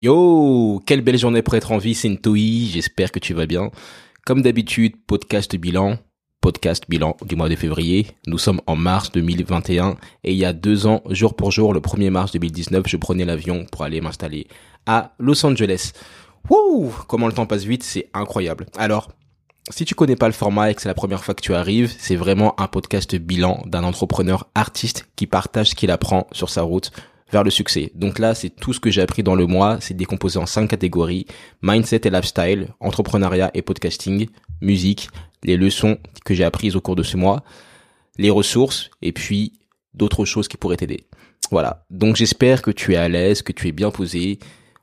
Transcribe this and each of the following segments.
Yo, quelle belle journée pour être en vie, c'est Ntoi, j'espère que tu vas bien. Comme d'habitude, podcast bilan, podcast bilan du mois de février. Nous sommes en mars 2021 et il y a deux ans, jour pour jour, le 1er mars 2019, je prenais l'avion pour aller m'installer à Los Angeles. Wouh, comment le temps passe vite, c'est incroyable. Alors, si tu connais pas le format et que c'est la première fois que tu arrives, c'est vraiment un podcast bilan d'un entrepreneur artiste qui partage ce qu'il apprend sur sa route vers le succès. Donc là, c'est tout ce que j'ai appris dans le mois, c'est décomposé en cinq catégories, mindset et lifestyle, entrepreneuriat et podcasting, musique, les leçons que j'ai apprises au cours de ce mois, les ressources et puis d'autres choses qui pourraient t'aider. Voilà. Donc j'espère que tu es à l'aise, que tu es bien posé.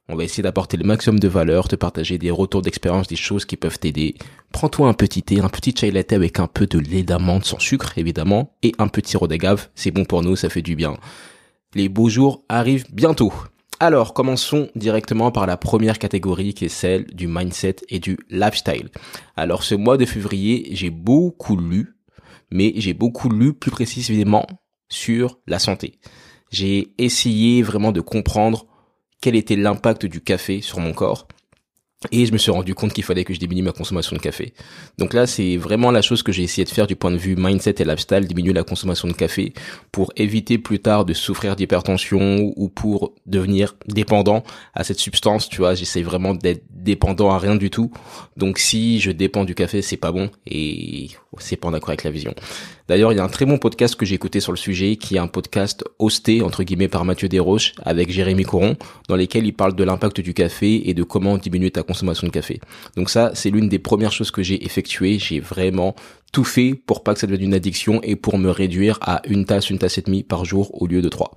On va essayer d'apporter le maximum de valeur, te partager des retours d'expérience, des choses qui peuvent t'aider. Prends-toi un petit thé, un petit chai latte avec un peu de lait d'amande sans sucre, évidemment, et un petit sirop d'agave. C'est bon pour nous, ça fait du bien les beaux jours arrivent bientôt. Alors, commençons directement par la première catégorie qui est celle du mindset et du lifestyle. Alors, ce mois de février, j'ai beaucoup lu, mais j'ai beaucoup lu plus précisément sur la santé. J'ai essayé vraiment de comprendre quel était l'impact du café sur mon corps et je me suis rendu compte qu'il fallait que je diminue ma consommation de café. Donc là, c'est vraiment la chose que j'ai essayé de faire du point de vue mindset et lifestyle, diminuer la consommation de café pour éviter plus tard de souffrir d'hypertension ou pour devenir dépendant à cette substance. Tu vois, j'essaie vraiment d'être dépendant à rien du tout. Donc si je dépends du café, c'est pas bon et c'est pas en accord avec la vision. D'ailleurs, il y a un très bon podcast que j'ai écouté sur le sujet, qui est un podcast hosté, entre guillemets, par Mathieu Desroches, avec Jérémy Coron, dans lesquels il parle de l'impact du café et de comment diminuer ta consommation de café. Donc ça, c'est l'une des premières choses que j'ai effectuées. J'ai vraiment tout fait pour pas que ça devienne une addiction et pour me réduire à une tasse, une tasse et demie par jour au lieu de trois.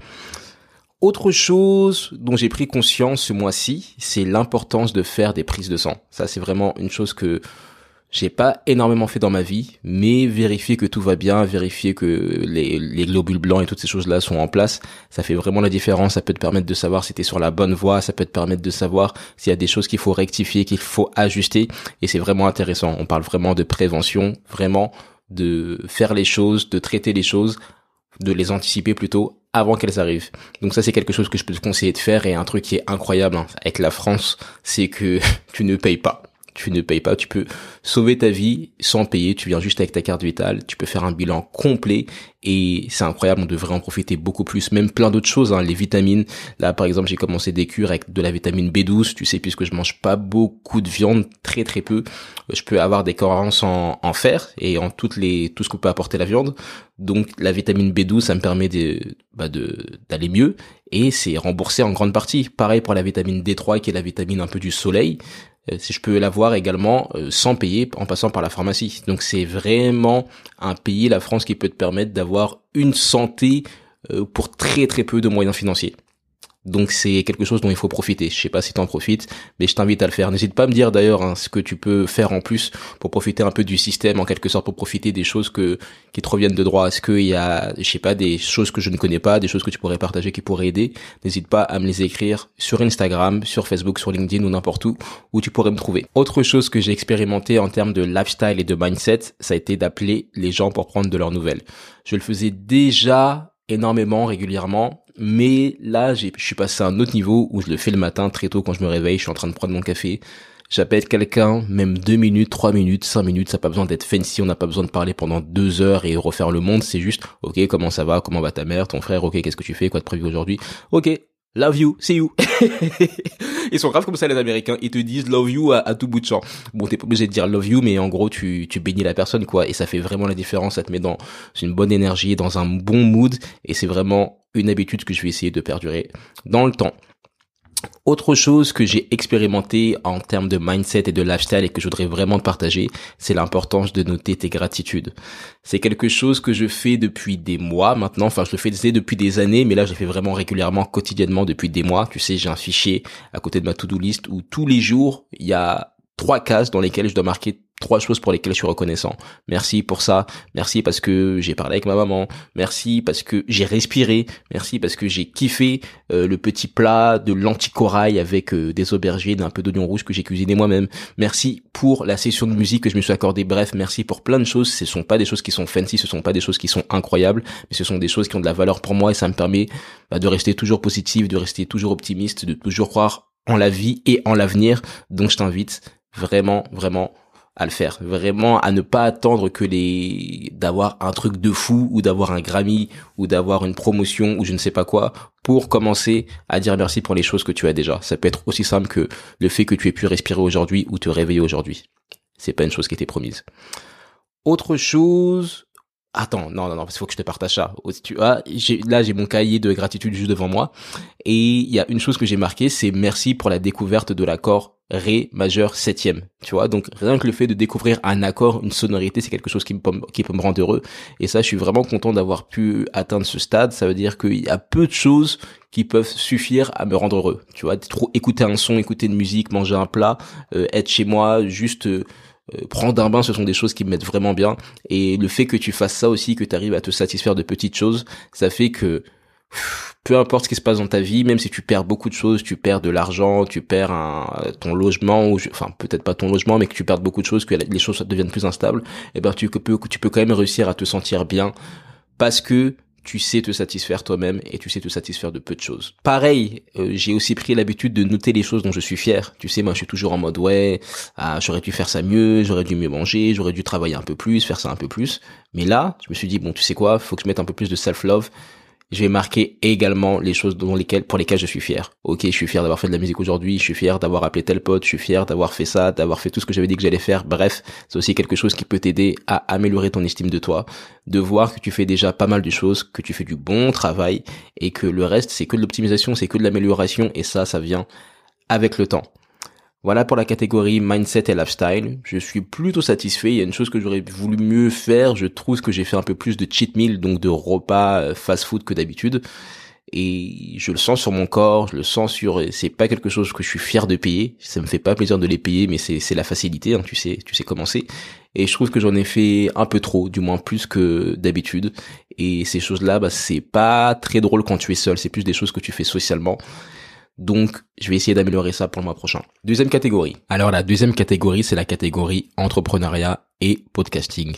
Autre chose dont j'ai pris conscience ce mois-ci, c'est l'importance de faire des prises de sang. Ça, c'est vraiment une chose que j'ai pas énormément fait dans ma vie, mais vérifier que tout va bien, vérifier que les, les globules blancs et toutes ces choses-là sont en place, ça fait vraiment la différence. Ça peut te permettre de savoir si tu es sur la bonne voie, ça peut te permettre de savoir s'il y a des choses qu'il faut rectifier, qu'il faut ajuster, et c'est vraiment intéressant. On parle vraiment de prévention, vraiment de faire les choses, de traiter les choses, de les anticiper plutôt avant qu'elles arrivent. Donc ça c'est quelque chose que je peux te conseiller de faire et un truc qui est incroyable hein, avec la France, c'est que tu ne payes pas tu ne payes pas, tu peux sauver ta vie sans payer, tu viens juste avec ta carte vitale, tu peux faire un bilan complet et c'est incroyable, on devrait en profiter beaucoup plus, même plein d'autres choses, hein, les vitamines. Là par exemple j'ai commencé des cures avec de la vitamine B12, tu sais puisque je mange pas beaucoup de viande, très très peu, je peux avoir des carences en, fer et en toutes les tout ce que peut apporter la viande. Donc la vitamine B12 ça me permet de bah de d'aller mieux et c'est remboursé en grande partie. Pareil pour la vitamine D3 qui est la vitamine un peu du soleil. Euh, si je peux l'avoir également euh, sans payer en passant par la pharmacie. Donc c'est vraiment un pays, la France, qui peut te permettre d'avoir une santé euh, pour très très peu de moyens financiers. Donc c'est quelque chose dont il faut profiter. Je sais pas si tu en profites, mais je t'invite à le faire. N'hésite pas à me dire d'ailleurs hein, ce que tu peux faire en plus pour profiter un peu du système, en quelque sorte pour profiter des choses que qui te reviennent de droit. Est-ce qu'il y a, je sais pas, des choses que je ne connais pas, des choses que tu pourrais partager qui pourraient aider? N'hésite pas à me les écrire sur Instagram, sur Facebook, sur LinkedIn ou n'importe où où tu pourrais me trouver. Autre chose que j'ai expérimenté en termes de lifestyle et de mindset, ça a été d'appeler les gens pour prendre de leurs nouvelles. Je le faisais déjà énormément, régulièrement, mais là, je suis passé à un autre niveau où je le fais le matin très tôt quand je me réveille, je suis en train de prendre mon café. J'appelle quelqu'un, même deux minutes, trois minutes, cinq minutes, ça n'a pas besoin d'être fancy, on n'a pas besoin de parler pendant deux heures et refaire le monde, c'est juste, ok, comment ça va, comment va ta mère, ton frère, ok, qu'est-ce que tu fais, quoi de prévu aujourd'hui, ok, love you, see you. ils sont graves comme ça les Américains, ils te disent love you à, tout bout de champ. Bon, t'es pas obligé de dire love you, mais en gros tu tu bénis la personne quoi, et ça fait vraiment la différence, ça te met dans une bonne énergie, dans un bon mood, et c'est vraiment une habitude que je vais essayer de perdurer dans le temps. Autre chose que j'ai expérimenté en termes de mindset et de lifestyle et que je voudrais vraiment partager, c'est l'importance de noter tes gratitudes. C'est quelque chose que je fais depuis des mois maintenant, enfin je le fais depuis des années, mais là je le fais vraiment régulièrement, quotidiennement depuis des mois. Tu sais, j'ai un fichier à côté de ma to-do list où tous les jours, il y a trois cases dans lesquelles je dois marquer trois choses pour lesquelles je suis reconnaissant. Merci pour ça. Merci parce que j'ai parlé avec ma maman. Merci parce que j'ai respiré. Merci parce que j'ai kiffé euh, le petit plat de l'anticorail avec euh, des aubergines, un peu d'oignon rouge que j'ai cuisiné moi-même. Merci pour la session de musique que je me suis accordé. Bref, merci pour plein de choses. Ce sont pas des choses qui sont fancy, ce sont pas des choses qui sont incroyables, mais ce sont des choses qui ont de la valeur pour moi et ça me permet bah, de rester toujours positif, de rester toujours optimiste, de toujours croire en la vie et en l'avenir. Donc je t'invite vraiment, vraiment à le faire. Vraiment à ne pas attendre que les d'avoir un truc de fou ou d'avoir un Grammy ou d'avoir une promotion ou je ne sais pas quoi pour commencer à dire merci pour les choses que tu as déjà. Ça peut être aussi simple que le fait que tu aies pu respirer aujourd'hui ou te réveiller aujourd'hui. C'est pas une chose qui était promise. Autre chose, Attends, non, non, non, il faut que je te partage ça. Tu vois, là, j'ai mon cahier de gratitude juste devant moi. Et il y a une chose que j'ai marqué, c'est merci pour la découverte de l'accord Ré majeur septième. Tu vois, donc rien que le fait de découvrir un accord, une sonorité, c'est quelque chose qui, peut, qui peut me rendre heureux. Et ça, je suis vraiment content d'avoir pu atteindre ce stade. Ça veut dire qu'il y a peu de choses qui peuvent suffire à me rendre heureux. Tu vois, trop écouter un son, écouter une musique, manger un plat, euh, être chez moi, juste... Euh, euh, prendre un bain, ce sont des choses qui me mettent vraiment bien. Et le fait que tu fasses ça aussi, que tu arrives à te satisfaire de petites choses, ça fait que peu importe ce qui se passe dans ta vie, même si tu perds beaucoup de choses, tu perds de l'argent, tu perds un, ton logement, enfin peut-être pas ton logement, mais que tu perds beaucoup de choses, que les choses deviennent plus instables, et eh ben tu peux, tu peux quand même réussir à te sentir bien parce que tu sais te satisfaire toi-même et tu sais te satisfaire de peu de choses. Pareil, euh, j'ai aussi pris l'habitude de noter les choses dont je suis fier. Tu sais, moi je suis toujours en mode ouais, ah, j'aurais dû faire ça mieux, j'aurais dû mieux manger, j'aurais dû travailler un peu plus, faire ça un peu plus. Mais là, je me suis dit bon, tu sais quoi, faut que je mette un peu plus de self-love je vais marquer également les choses lesquelles, pour lesquelles je suis fier. Ok, je suis fier d'avoir fait de la musique aujourd'hui, je suis fier d'avoir appelé tel pote, je suis fier d'avoir fait ça, d'avoir fait tout ce que j'avais dit que j'allais faire. Bref, c'est aussi quelque chose qui peut t'aider à améliorer ton estime de toi, de voir que tu fais déjà pas mal de choses, que tu fais du bon travail et que le reste c'est que de l'optimisation, c'est que de l'amélioration et ça, ça vient avec le temps. Voilà pour la catégorie mindset et lifestyle. Je suis plutôt satisfait. Il y a une chose que j'aurais voulu mieux faire. Je trouve que j'ai fait un peu plus de cheat meal, donc de repas euh, fast food que d'habitude. Et je le sens sur mon corps, je le sens sur. C'est pas quelque chose que je suis fier de payer. Ça me fait pas plaisir de les payer, mais c'est la facilité. Hein, tu sais, tu sais comment c'est. Et je trouve que j'en ai fait un peu trop, du moins plus que d'habitude. Et ces choses-là, bah, c'est pas très drôle quand tu es seul. C'est plus des choses que tu fais socialement. Donc, je vais essayer d'améliorer ça pour le mois prochain. Deuxième catégorie. Alors, la deuxième catégorie, c'est la catégorie entrepreneuriat et podcasting.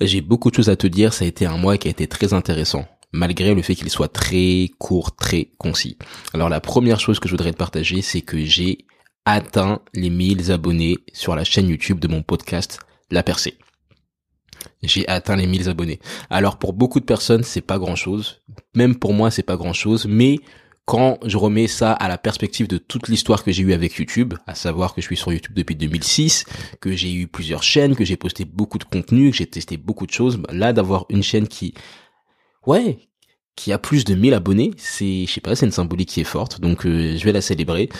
J'ai beaucoup de choses à te dire. Ça a été un mois qui a été très intéressant, malgré le fait qu'il soit très court, très concis. Alors, la première chose que je voudrais te partager, c'est que j'ai atteint les 1000 abonnés sur la chaîne YouTube de mon podcast La Percée. J'ai atteint les 1000 abonnés. Alors pour beaucoup de personnes, c'est pas grand chose. Même pour moi, c'est pas grand chose. Mais quand je remets ça à la perspective de toute l'histoire que j'ai eue avec YouTube, à savoir que je suis sur YouTube depuis 2006, que j'ai eu plusieurs chaînes, que j'ai posté beaucoup de contenu, que j'ai testé beaucoup de choses, bah, là d'avoir une chaîne qui, ouais, qui a plus de 1000 abonnés, c'est, je sais pas, c'est une symbolique qui est forte, donc euh, je vais la célébrer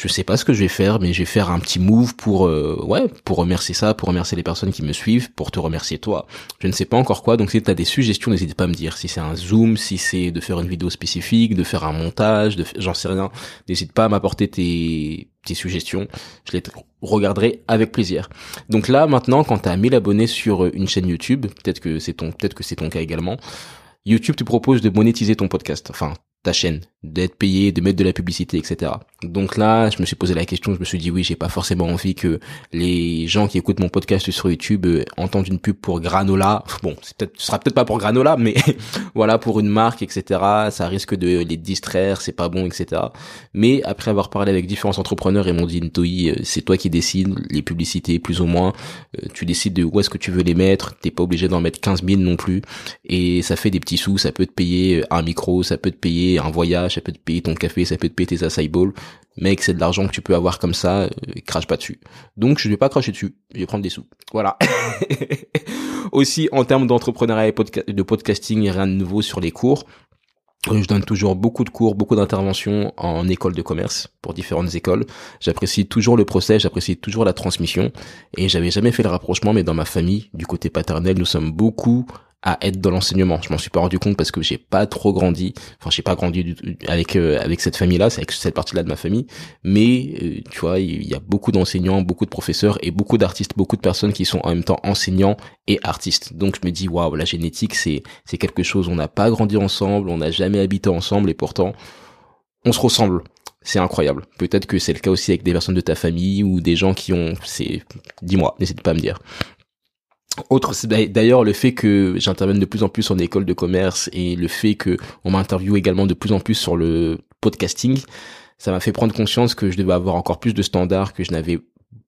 je sais pas ce que je vais faire, mais je vais faire un petit move pour, euh, ouais, pour remercier ça, pour remercier les personnes qui me suivent, pour te remercier toi. Je ne sais pas encore quoi, donc si tu des suggestions, n'hésite pas à me dire. Si c'est un zoom, si c'est de faire une vidéo spécifique, de faire un montage, de, j'en sais rien. N'hésite pas à m'apporter tes, suggestions. Je les regarderai avec plaisir. Donc là, maintenant, quand tu as 1000 abonnés sur une chaîne YouTube, peut-être que c'est ton, peut-être que c'est ton cas également, YouTube te propose de monétiser ton podcast. Enfin, ta chaîne, d'être payé, de mettre de la publicité, etc. Donc là, je me suis posé la question, je me suis dit oui, j'ai pas forcément envie que les gens qui écoutent mon podcast sur YouTube euh, entendent une pub pour Granola. Bon, peut-être, ce sera peut-être pas pour Granola, mais voilà, pour une marque, etc. Ça risque de les distraire, c'est pas bon, etc. Mais après avoir parlé avec différents entrepreneurs, ils m'ont dit, Ntoi, euh, c'est toi qui décides les publicités, plus ou moins. Euh, tu décides de où est-ce que tu veux les mettre. T'es pas obligé d'en mettre 15 000 non plus. Et ça fait des petits sous, ça peut te payer un micro, ça peut te payer un voyage, ça peut te payer ton café, ça peut te payer tes acai. Mec, c'est de l'argent que tu peux avoir comme ça, euh, crache pas dessus. Donc je vais pas cracher dessus, je vais prendre des sous. Voilà. Aussi en termes d'entrepreneuriat et de podcasting, rien de nouveau sur les cours. Je donne toujours beaucoup de cours, beaucoup d'interventions en école de commerce pour différentes écoles. J'apprécie toujours le procès, j'apprécie toujours la transmission et j'avais jamais fait le rapprochement mais dans ma famille, du côté paternel, nous sommes beaucoup à être dans l'enseignement. Je m'en suis pas rendu compte parce que j'ai pas trop grandi. Enfin, j'ai pas grandi avec euh, avec cette famille-là, c'est avec cette partie-là de ma famille. Mais euh, tu vois, il y a beaucoup d'enseignants, beaucoup de professeurs et beaucoup d'artistes, beaucoup de personnes qui sont en même temps enseignants et artistes. Donc je me dis waouh, la génétique c'est c'est quelque chose. On n'a pas grandi ensemble, on n'a jamais habité ensemble et pourtant on se ressemble. C'est incroyable. Peut-être que c'est le cas aussi avec des personnes de ta famille ou des gens qui ont. C'est. Dis-moi, n'hésite pas à me dire. Autre, d'ailleurs le fait que j'intervienne de plus en plus en école de commerce et le fait que on m'interviewe également de plus en plus sur le podcasting, ça m'a fait prendre conscience que je devais avoir encore plus de standards, que je n'avais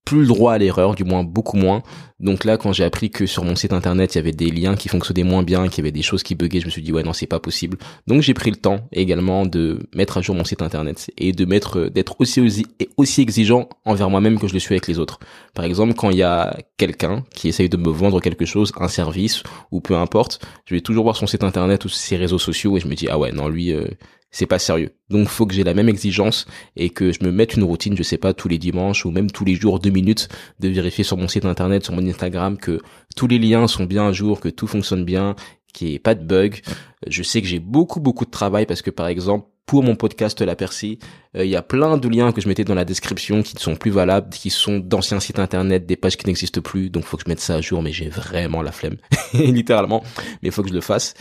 plus le droit à l'erreur, du moins beaucoup moins. Donc là, quand j'ai appris que sur mon site internet, il y avait des liens qui fonctionnaient moins bien, qu'il y avait des choses qui buguaient, je me suis dit ouais non, c'est pas possible. Donc j'ai pris le temps également de mettre à jour mon site internet et de mettre d'être aussi aussi exigeant envers moi-même que je le suis avec les autres. Par exemple, quand il y a quelqu'un qui essaye de me vendre quelque chose, un service ou peu importe, je vais toujours voir son site internet ou ses réseaux sociaux et je me dis ah ouais non lui euh, c'est pas sérieux. Donc faut que j'ai la même exigence et que je me mette une routine, je sais pas, tous les dimanches ou même tous les jours, deux minutes, de vérifier sur mon site internet, sur mon Instagram, que tous les liens sont bien à jour, que tout fonctionne bien, qu'il n'y ait pas de bug. Je sais que j'ai beaucoup beaucoup de travail parce que par exemple, pour mon podcast La Percée, euh, il y a plein de liens que je mettais dans la description qui ne sont plus valables, qui sont d'anciens sites internet, des pages qui n'existent plus, donc faut que je mette ça à jour, mais j'ai vraiment la flemme, littéralement, mais faut que je le fasse.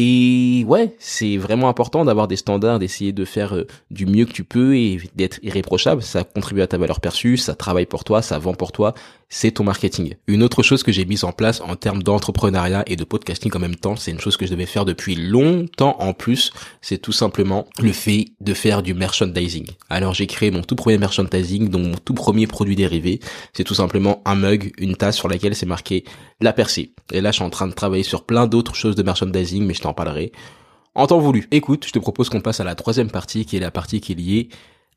Et ouais, c'est vraiment important d'avoir des standards, d'essayer de faire euh, du mieux que tu peux et d'être irréprochable. Ça contribue à ta valeur perçue, ça travaille pour toi, ça vend pour toi, c'est ton marketing. Une autre chose que j'ai mise en place en termes d'entrepreneuriat et de podcasting en même temps, c'est une chose que je devais faire depuis longtemps en plus, c'est tout simplement le fait de faire du merchandising. Alors j'ai créé mon tout premier merchandising, donc mon tout premier produit dérivé, c'est tout simplement un mug, une tasse sur laquelle c'est marqué la percée. Et là je suis en train de travailler sur plein d'autres choses de merchandising, mais je t'en parlerai en temps voulu. Écoute, je te propose qu'on passe à la troisième partie, qui est la partie qui est liée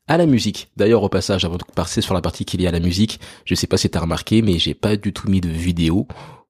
à la musique. D'ailleurs, au passage, avant de passer sur la partie qui est liée à la musique, je sais pas si t'as remarqué, mais j'ai pas du tout mis de vidéo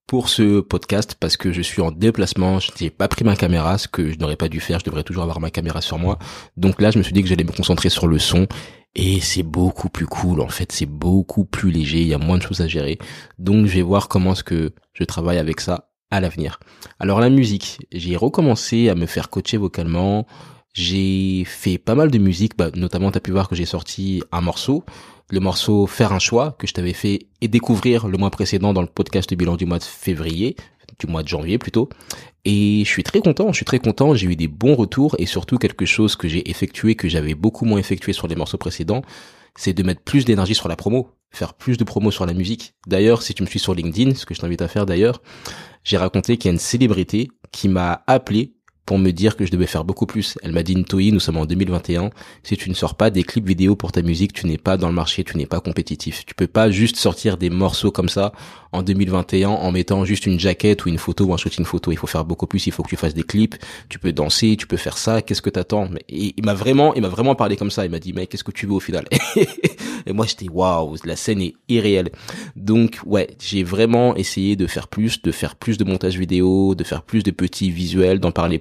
pour ce podcast parce que je suis en déplacement, je n'ai pas pris ma caméra, ce que je n'aurais pas dû faire, je devrais toujours avoir ma caméra sur moi. Donc là, je me suis dit que j'allais me concentrer sur le son et c'est beaucoup plus cool en fait, c'est beaucoup plus léger, il y a moins de choses à gérer. Donc je vais voir comment est-ce que je travaille avec ça à l'avenir. Alors la musique, j'ai recommencé à me faire coacher vocalement. J'ai fait pas mal de musique, bah, notamment tu as pu voir que j'ai sorti un morceau, le morceau Faire un choix que je t'avais fait et découvrir le mois précédent dans le podcast bilan du mois de février, du mois de janvier plutôt. Et je suis très content, je suis très content, j'ai eu des bons retours et surtout quelque chose que j'ai effectué que j'avais beaucoup moins effectué sur les morceaux précédents, c'est de mettre plus d'énergie sur la promo, faire plus de promo sur la musique. D'ailleurs, si tu me suis sur LinkedIn, ce que je t'invite à faire d'ailleurs, j'ai raconté qu'il y a une célébrité qui m'a appelé pour me dire que je devais faire beaucoup plus. Elle m'a dit Ntoi, nous sommes en 2021. Si tu ne sors pas des clips vidéo pour ta musique, tu n'es pas dans le marché, tu n'es pas compétitif. Tu peux pas juste sortir des morceaux comme ça en 2021 en mettant juste une jaquette ou une photo ou un shooting photo. Il faut faire beaucoup plus. Il faut que tu fasses des clips. Tu peux danser, tu peux faire ça. Qu'est-ce que t'attends? Mais il m'a vraiment, il m'a vraiment parlé comme ça. Il m'a dit mais qu'est-ce que tu veux au final? Et moi j'étais waouh, la scène est irréelle. Donc ouais, j'ai vraiment essayé de faire plus, de faire plus de montage vidéo, de faire plus de petits visuels, d'en parler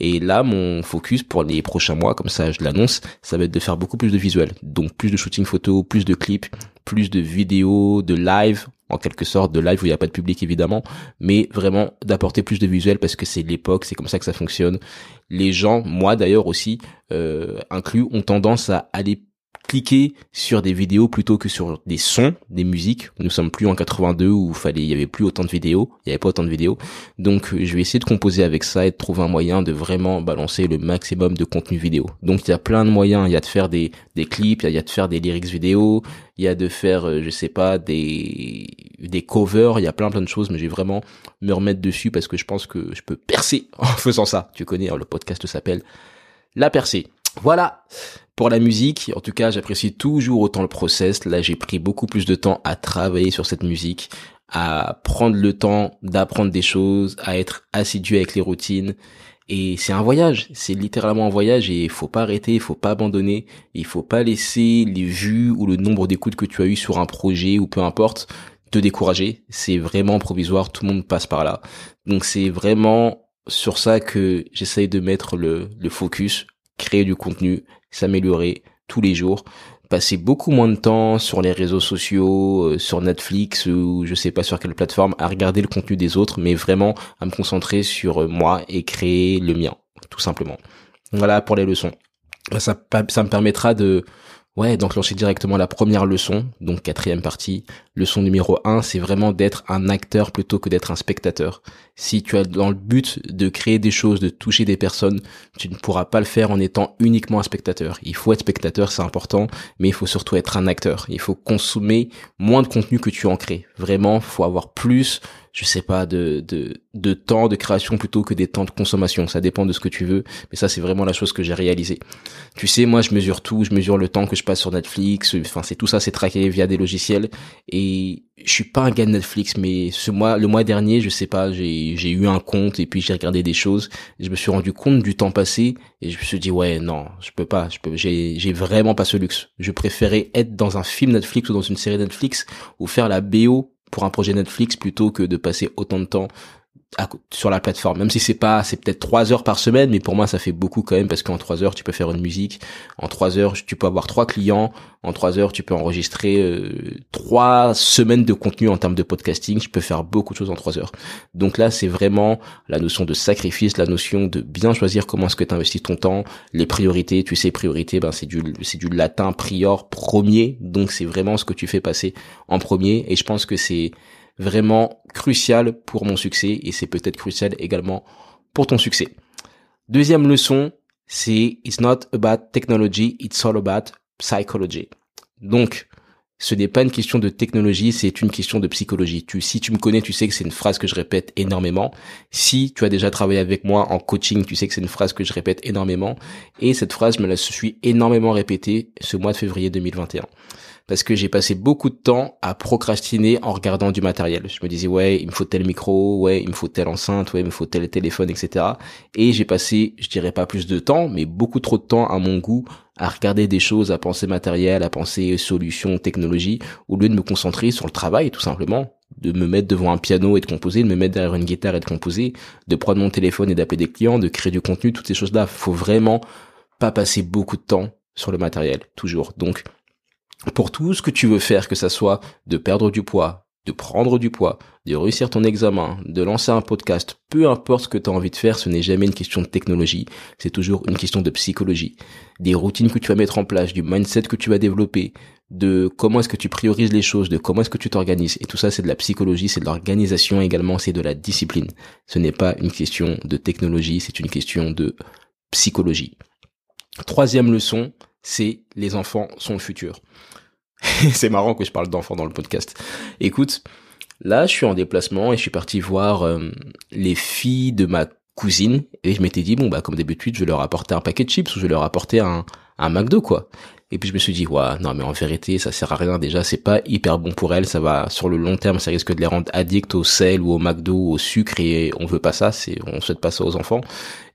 et là, mon focus pour les prochains mois, comme ça je l'annonce, ça va être de faire beaucoup plus de visuels. Donc plus de shooting photo, plus de clips, plus de vidéos, de live, en quelque sorte de live où il n'y a pas de public évidemment, mais vraiment d'apporter plus de visuels parce que c'est l'époque, c'est comme ça que ça fonctionne. Les gens, moi d'ailleurs aussi, euh, inclus, ont tendance à aller cliquer sur des vidéos plutôt que sur des sons, des musiques. Nous sommes plus en 82 où il fallait, il y avait plus autant de vidéos, il y avait pas autant de vidéos. Donc, je vais essayer de composer avec ça et de trouver un moyen de vraiment balancer le maximum de contenu vidéo. Donc, il y a plein de moyens. Il y a de faire des, clips, il y a de faire des lyrics vidéo, il y a de faire, euh, je sais pas, des, covers, il y a plein plein de choses, mais je vais vraiment me remettre dessus parce que je pense que je peux percer en faisant ça. Tu connais, hein, le podcast s'appelle La percée. Voilà pour la musique. En tout cas, j'apprécie toujours autant le process. Là, j'ai pris beaucoup plus de temps à travailler sur cette musique, à prendre le temps d'apprendre des choses, à être assidu avec les routines. Et c'est un voyage, c'est littéralement un voyage et il faut pas arrêter, il faut pas abandonner, il faut pas laisser les vues ou le nombre d'écoutes que tu as eu sur un projet ou peu importe te décourager. C'est vraiment provisoire, tout le monde passe par là. Donc c'est vraiment sur ça que j'essaye de mettre le, le focus, créer du contenu, s'améliorer tous les jours, passer beaucoup moins de temps sur les réseaux sociaux, euh, sur Netflix ou je sais pas sur quelle plateforme à regarder le contenu des autres, mais vraiment à me concentrer sur euh, moi et créer le mien, tout simplement. Voilà pour les leçons. Ça, ça me permettra de Ouais, donc d'enclencher directement la première leçon, donc quatrième partie. Leçon numéro un, c'est vraiment d'être un acteur plutôt que d'être un spectateur. Si tu as dans le but de créer des choses, de toucher des personnes, tu ne pourras pas le faire en étant uniquement un spectateur. Il faut être spectateur, c'est important, mais il faut surtout être un acteur. Il faut consommer moins de contenu que tu en crées. Vraiment, faut avoir plus je sais pas, de, de, de temps de création plutôt que des temps de consommation. Ça dépend de ce que tu veux. Mais ça, c'est vraiment la chose que j'ai réalisé. Tu sais, moi, je mesure tout. Je mesure le temps que je passe sur Netflix. Enfin, c'est tout ça, c'est traqué via des logiciels. Et je suis pas un gars de Netflix, mais ce mois, le mois dernier, je sais pas, j'ai, j'ai eu un compte et puis j'ai regardé des choses. je me suis rendu compte du temps passé et je me suis dit, ouais, non, je peux pas. Je peux, j'ai, j'ai vraiment pas ce luxe. Je préférais être dans un film Netflix ou dans une série Netflix ou faire la BO pour un projet Netflix plutôt que de passer autant de temps sur la plateforme. Même si c'est pas, c'est peut-être trois heures par semaine, mais pour moi ça fait beaucoup quand même parce qu'en trois heures tu peux faire une musique, en trois heures tu peux avoir trois clients, en trois heures tu peux enregistrer euh, trois semaines de contenu en termes de podcasting. Je peux faire beaucoup de choses en trois heures. Donc là c'est vraiment la notion de sacrifice, la notion de bien choisir comment est-ce que tu investis ton temps, les priorités. Tu sais priorité, ben c'est du c'est du latin prior premier, donc c'est vraiment ce que tu fais passer en premier. Et je pense que c'est vraiment crucial pour mon succès et c'est peut-être crucial également pour ton succès. Deuxième leçon, c'est it's not about technology, it's all about psychology. Donc, ce n'est pas une question de technologie, c'est une question de psychologie. Tu, si tu me connais, tu sais que c'est une phrase que je répète énormément. Si tu as déjà travaillé avec moi en coaching, tu sais que c'est une phrase que je répète énormément. Et cette phrase, je me la suis énormément répétée ce mois de février 2021 parce que j'ai passé beaucoup de temps à procrastiner en regardant du matériel. Je me disais ouais, il me faut tel micro, ouais, il me faut telle enceinte, ouais, il me faut tel téléphone, etc. Et j'ai passé, je dirais pas plus de temps, mais beaucoup trop de temps à mon goût à regarder des choses, à penser matériel, à penser solutions, technologie, au lieu de me concentrer sur le travail, tout simplement, de me mettre devant un piano et de composer, de me mettre derrière une guitare et de composer, de prendre mon téléphone et d'appeler des clients, de créer du contenu, toutes ces choses-là. Faut vraiment pas passer beaucoup de temps sur le matériel, toujours. Donc, pour tout ce que tu veux faire, que ça soit de perdre du poids, de prendre du poids, de réussir ton examen, de lancer un podcast, peu importe ce que tu as envie de faire, ce n'est jamais une question de technologie, c'est toujours une question de psychologie. Des routines que tu vas mettre en place, du mindset que tu vas développer, de comment est-ce que tu priorises les choses, de comment est-ce que tu t'organises. Et tout ça, c'est de la psychologie, c'est de l'organisation également, c'est de la discipline. Ce n'est pas une question de technologie, c'est une question de psychologie. Troisième leçon, c'est les enfants sont le futur. c'est marrant que je parle d'enfants dans le podcast. Écoute, là, je suis en déplacement et je suis parti voir euh, les filles de ma cousine et je m'étais dit bon bah comme d'habitude je vais leur apporter un paquet de chips ou je vais leur apporter un un McDo quoi et puis je me suis dit, ouais, non mais en vérité, ça sert à rien. Déjà, c'est pas hyper bon pour elles, ça va sur le long terme, ça risque de les rendre addicts au sel ou au McDo au sucre et on veut pas ça, c'est on souhaite pas ça aux enfants.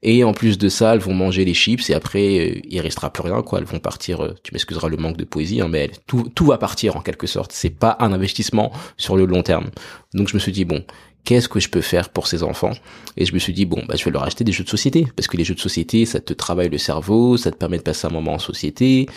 Et en plus de ça, elles vont manger les chips et après euh, il restera plus rien quoi, elles vont partir, euh, tu m'excuseras le manque de poésie hein, mais tout tout va partir en quelque sorte, c'est pas un investissement sur le long terme. Donc je me suis dit bon, qu'est-ce que je peux faire pour ces enfants? Et je me suis dit bon bah je vais leur acheter des jeux de société. Parce que les jeux de société ça te travaille le cerveau, ça te permet de passer un moment en société,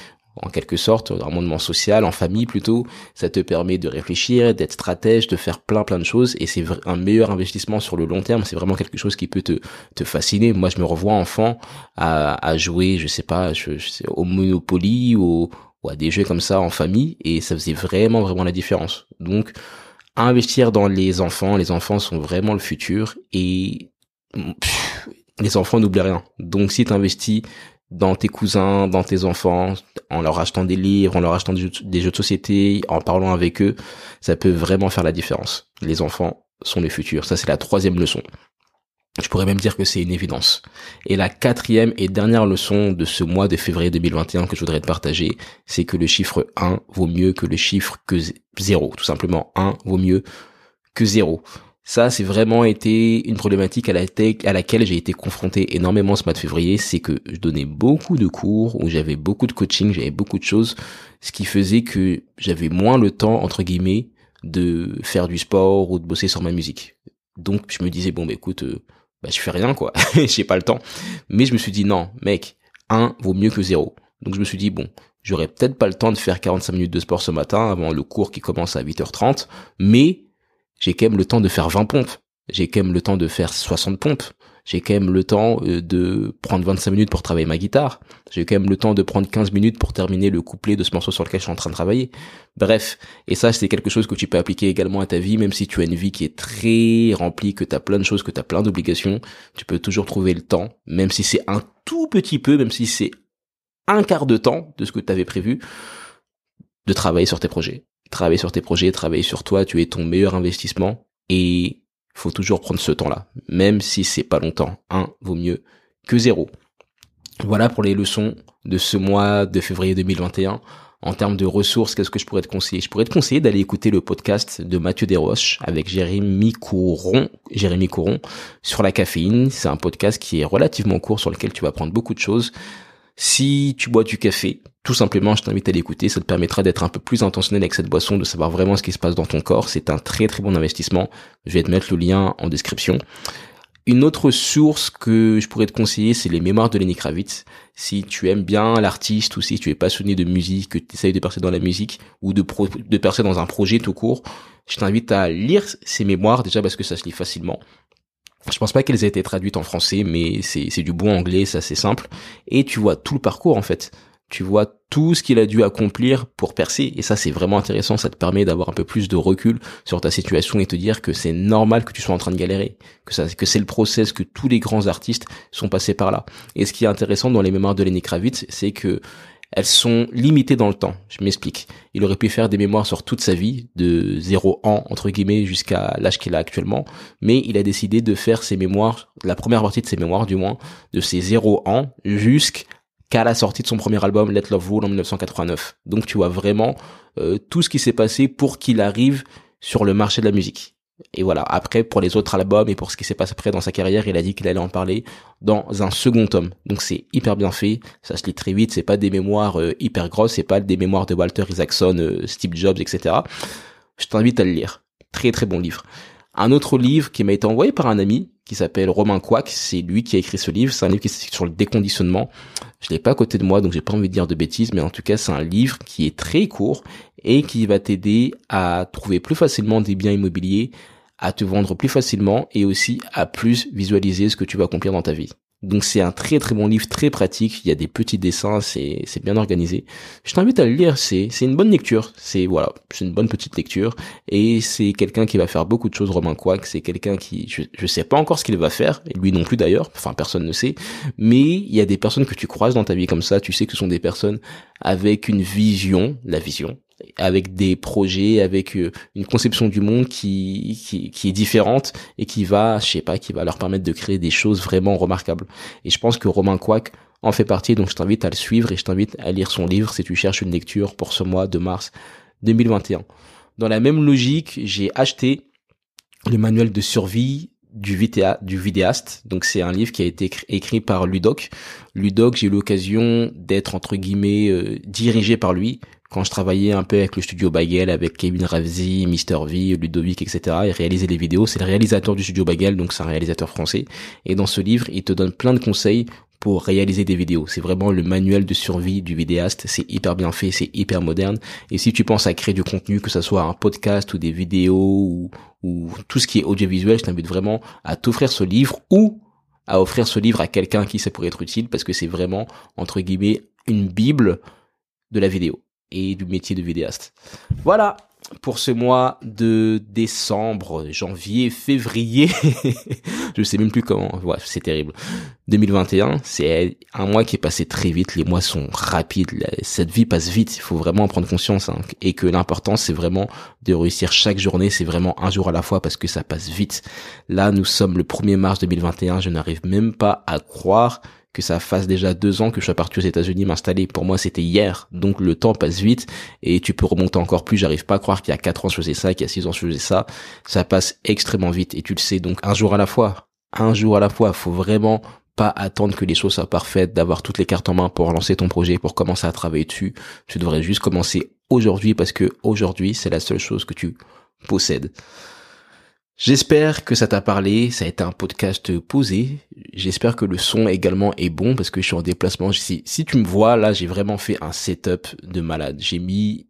en quelque sorte, un moment social, en famille plutôt. Ça te permet de réfléchir, d'être stratège, de faire plein plein de choses et c'est un meilleur investissement sur le long terme. C'est vraiment quelque chose qui peut te, te fasciner. Moi, je me revois enfant à, à jouer, je sais pas, je, sais, au Monopoly ou, ou à des jeux comme ça en famille et ça faisait vraiment vraiment la différence. Donc, investir dans les enfants, les enfants sont vraiment le futur et les enfants n'oublient rien. Donc, si tu investis dans tes cousins, dans tes enfants, en leur achetant des livres, en leur achetant des jeux, de société, en parlant avec eux, ça peut vraiment faire la différence. Les enfants sont les futurs. Ça, c'est la troisième leçon. Je pourrais même dire que c'est une évidence. Et la quatrième et dernière leçon de ce mois de février 2021 que je voudrais te partager, c'est que le chiffre 1 vaut mieux que le chiffre que 0. Tout simplement, 1 vaut mieux que 0. Ça, c'est vraiment été une problématique à, la à laquelle j'ai été confronté énormément ce mois de février, c'est que je donnais beaucoup de cours, où j'avais beaucoup de coaching, j'avais beaucoup de choses, ce qui faisait que j'avais moins le temps, entre guillemets, de faire du sport ou de bosser sur ma musique. Donc, je me disais, bon, bah écoute, euh, bah, je fais rien, quoi, j'ai pas le temps. Mais je me suis dit, non, mec, 1 vaut mieux que 0. Donc, je me suis dit, bon, j'aurais peut-être pas le temps de faire 45 minutes de sport ce matin avant le cours qui commence à 8h30, mais j'ai quand même le temps de faire 20 pompes, j'ai quand même le temps de faire 60 pompes, j'ai quand même le temps euh, de prendre 25 minutes pour travailler ma guitare, j'ai quand même le temps de prendre 15 minutes pour terminer le couplet de ce morceau sur lequel je suis en train de travailler. Bref, et ça c'est quelque chose que tu peux appliquer également à ta vie, même si tu as une vie qui est très remplie, que tu as plein de choses, que tu as plein d'obligations, tu peux toujours trouver le temps, même si c'est un tout petit peu, même si c'est un quart de temps de ce que tu avais prévu, de travailler sur tes projets travailler sur tes projets, travailler sur toi, tu es ton meilleur investissement et faut toujours prendre ce temps-là, même si c'est pas longtemps. Un vaut mieux que zéro. Voilà pour les leçons de ce mois de février 2021. En termes de ressources, qu'est-ce que je pourrais te conseiller? Je pourrais te conseiller d'aller écouter le podcast de Mathieu Desroches avec Jérémy Couron, Jérémy Couron sur la caféine. C'est un podcast qui est relativement court sur lequel tu vas apprendre beaucoup de choses. Si tu bois du café, tout simplement, je t'invite à l'écouter. Ça te permettra d'être un peu plus intentionnel avec cette boisson, de savoir vraiment ce qui se passe dans ton corps. C'est un très très bon investissement. Je vais te mettre le lien en description. Une autre source que je pourrais te conseiller, c'est les mémoires de Lenny Kravitz. Si tu aimes bien l'artiste ou si tu es passionné de musique, que tu essayes de percer dans la musique ou de, percer dans un projet tout court, je t'invite à lire ces mémoires déjà parce que ça se lit facilement. Je pense pas qu'elles aient été traduites en français, mais c'est du bon anglais, c'est assez simple. Et tu vois tout le parcours en fait tu vois tout ce qu'il a dû accomplir pour percer. Et ça, c'est vraiment intéressant. Ça te permet d'avoir un peu plus de recul sur ta situation et te dire que c'est normal que tu sois en train de galérer, que ça, que c'est le process, que tous les grands artistes sont passés par là. Et ce qui est intéressant dans les mémoires de Lenny Kravitz, c'est que elles sont limitées dans le temps. Je m'explique. Il aurait pu faire des mémoires sur toute sa vie, de 0 ans, entre guillemets, jusqu'à l'âge qu'il a actuellement. Mais il a décidé de faire ses mémoires, la première partie de ses mémoires, du moins, de ses 0 ans jusqu'à qu'à la sortie de son premier album Let Love Rule en 1989. Donc tu vois vraiment euh, tout ce qui s'est passé pour qu'il arrive sur le marché de la musique. Et voilà, après pour les autres albums et pour ce qui s'est passé après dans sa carrière, il a dit qu'il allait en parler dans un second tome. Donc c'est hyper bien fait, ça se lit très vite, c'est pas des mémoires euh, hyper grosses, c'est pas des mémoires de Walter Isaacson, euh, Steve Jobs, etc. Je t'invite à le lire. Très très bon livre. Un autre livre qui m'a été envoyé par un ami, qui s'appelle Romain Quack. C'est lui qui a écrit ce livre. C'est un livre qui est sur le déconditionnement. Je l'ai pas à côté de moi, donc j'ai pas envie de dire de bêtises, mais en tout cas, c'est un livre qui est très court et qui va t'aider à trouver plus facilement des biens immobiliers, à te vendre plus facilement et aussi à plus visualiser ce que tu vas accomplir dans ta vie. Donc c'est un très très bon livre, très pratique. Il y a des petits dessins, c'est c'est bien organisé. Je t'invite à le lire. C'est c'est une bonne lecture. C'est voilà, c'est une bonne petite lecture. Et c'est quelqu'un qui va faire beaucoup de choses. Romain Quack, c'est quelqu'un qui je je sais pas encore ce qu'il va faire. Lui non plus d'ailleurs. Enfin personne ne sait. Mais il y a des personnes que tu croises dans ta vie comme ça. Tu sais que ce sont des personnes avec une vision, la vision, avec des projets, avec euh, une conception du monde qui, qui, qui est différente et qui va, je sais pas, qui va leur permettre de créer des choses vraiment remarquables. Et je pense que Romain Quack en fait partie, donc je t'invite à le suivre et je t'invite à lire son livre si tu cherches une lecture pour ce mois de mars 2021. Dans la même logique, j'ai acheté le manuel de survie du, vidéaste. Donc c'est un livre qui a été écrit par Ludoc. Ludoc, j'ai eu l'occasion d'être entre guillemets euh, dirigé par lui quand je travaillais un peu avec le studio Bagel, avec Kevin Ravzi, Mister V, Ludovic, etc. et réalisait les vidéos. C'est le réalisateur du studio Bagel, donc c'est un réalisateur français. Et dans ce livre, il te donne plein de conseils pour réaliser des vidéos. C'est vraiment le manuel de survie du vidéaste. C'est hyper bien fait, c'est hyper moderne. Et si tu penses à créer du contenu, que ce soit un podcast ou des vidéos ou, ou tout ce qui est audiovisuel, je t'invite vraiment à t'offrir ce livre ou à offrir ce livre à quelqu'un qui ça pourrait être utile parce que c'est vraiment, entre guillemets, une bible de la vidéo et du métier de vidéaste. Voilà pour ce mois de décembre, janvier, février, je sais même plus comment, ouais, c'est terrible. 2021, c'est un mois qui est passé très vite, les mois sont rapides, cette vie passe vite, il faut vraiment en prendre conscience, hein, et que l'important c'est vraiment de réussir chaque journée, c'est vraiment un jour à la fois parce que ça passe vite. Là, nous sommes le 1er mars 2021, je n'arrive même pas à croire que ça fasse déjà deux ans que je suis parti aux États-Unis m'installer. Pour moi, c'était hier. Donc le temps passe vite et tu peux remonter encore plus. J'arrive pas à croire qu'il y a quatre ans je faisais ça, qu'il y a six ans je faisais ça. Ça passe extrêmement vite et tu le sais. Donc un jour à la fois. Un jour à la fois. Faut vraiment pas attendre que les choses soient parfaites, d'avoir toutes les cartes en main pour lancer ton projet, pour commencer à travailler dessus. Tu devrais juste commencer aujourd'hui parce que aujourd'hui, c'est la seule chose que tu possèdes. J'espère que ça t'a parlé, ça a été un podcast posé. J'espère que le son également est bon parce que je suis en déplacement. Si, tu me vois, là, j'ai vraiment fait un setup de malade. J'ai mis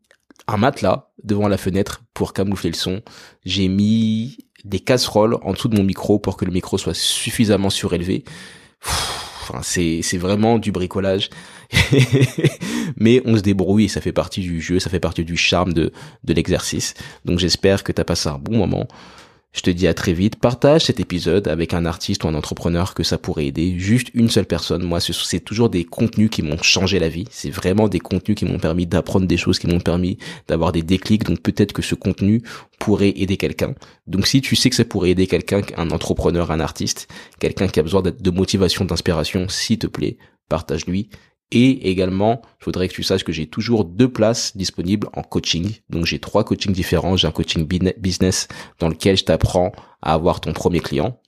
un matelas devant la fenêtre pour camoufler le son. J'ai mis des casseroles en dessous de mon micro pour que le micro soit suffisamment surélevé. Enfin, c'est, c'est vraiment du bricolage. Mais on se débrouille et ça fait partie du jeu, ça fait partie du charme de, de l'exercice. Donc j'espère que t'as passé un bon moment. Je te dis à très vite. Partage cet épisode avec un artiste ou un entrepreneur que ça pourrait aider. Juste une seule personne. Moi, c'est toujours des contenus qui m'ont changé la vie. C'est vraiment des contenus qui m'ont permis d'apprendre des choses, qui m'ont permis d'avoir des déclics. Donc peut-être que ce contenu pourrait aider quelqu'un. Donc si tu sais que ça pourrait aider quelqu'un, un entrepreneur, un artiste, quelqu'un qui a besoin de motivation, d'inspiration, s'il te plaît, partage-lui. Et également, je voudrais que tu saches que j'ai toujours deux places disponibles en coaching. Donc j'ai trois coachings différents. J'ai un coaching business dans lequel je t'apprends à avoir ton premier client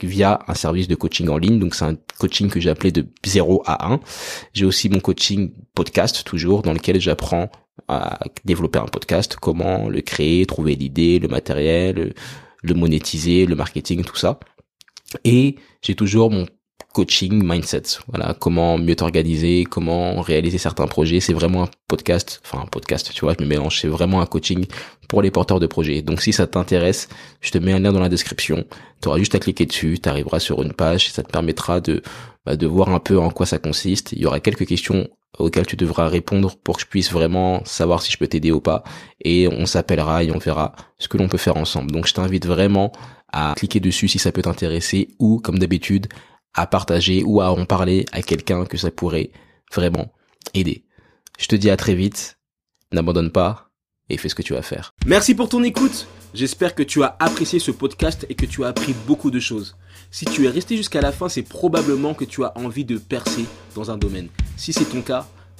via un service de coaching en ligne. Donc c'est un coaching que j'ai appelé de 0 à 1. J'ai aussi mon coaching podcast toujours dans lequel j'apprends à développer un podcast, comment le créer, trouver l'idée, le matériel, le monétiser, le marketing, tout ça. Et j'ai toujours mon coaching mindset. Voilà, comment mieux t'organiser, comment réaliser certains projets. C'est vraiment un podcast, enfin un podcast, tu vois, je mélange. C'est vraiment un coaching pour les porteurs de projets. Donc si ça t'intéresse, je te mets un lien dans la description. Tu auras juste à cliquer dessus, tu arriveras sur une page, ça te permettra de bah, de voir un peu en quoi ça consiste. Il y aura quelques questions auxquelles tu devras répondre pour que je puisse vraiment savoir si je peux t'aider ou pas. Et on s'appellera et on verra ce que l'on peut faire ensemble. Donc je t'invite vraiment à cliquer dessus si ça peut t'intéresser ou comme d'habitude à partager ou à en parler à quelqu'un que ça pourrait vraiment aider. Je te dis à très vite, n'abandonne pas et fais ce que tu vas faire. Merci pour ton écoute. J'espère que tu as apprécié ce podcast et que tu as appris beaucoup de choses. Si tu es resté jusqu'à la fin, c'est probablement que tu as envie de percer dans un domaine. Si c'est ton cas,